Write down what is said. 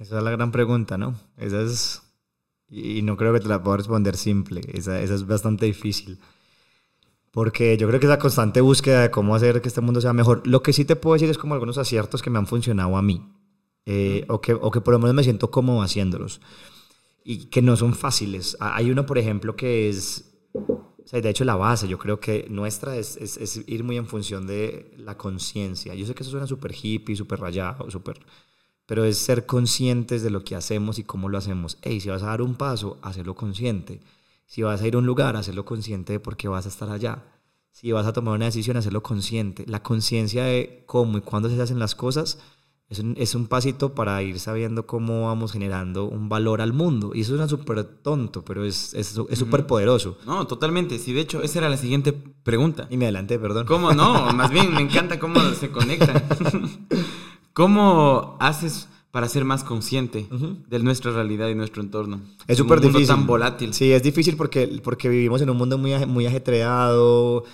Esa es la gran pregunta, ¿no? Esa es... Y no creo que te la pueda responder simple. Esa, esa es bastante difícil. Porque yo creo que es la constante búsqueda de cómo hacer que este mundo sea mejor. Lo que sí te puedo decir es como algunos aciertos que me han funcionado a mí. Eh, o, que, o que por lo menos me siento cómodo haciéndolos. Y que no son fáciles. Hay uno, por ejemplo, que es... O sea, de hecho, la base, yo creo que nuestra es, es, es ir muy en función de la conciencia. Yo sé que eso suena súper hippie, súper rayado, súper... Pero es ser conscientes de lo que hacemos y cómo lo hacemos. Hey, si vas a dar un paso, hacerlo consciente si vas a ir a un lugar, hacerlo consciente de por qué vas a estar allá. Si vas a tomar una decisión, hacerlo consciente. La conciencia de cómo y cuándo se hacen las cosas es un, es un, pasito para ir sabiendo cómo vamos generando un valor al mundo. Y eso suena súper tonto, pero es súper es, poderoso. No, totalmente. Sí, de hecho, esa era la siguiente pregunta. Y me adelanté, perdón. ¿Cómo no? Más bien, me encanta cómo se conectan. ¿Cómo haces para ser más consciente de nuestra realidad y nuestro entorno. Es súper difícil. tan volátil. Sí, es difícil porque, porque vivimos en un mundo muy, muy ajetreado,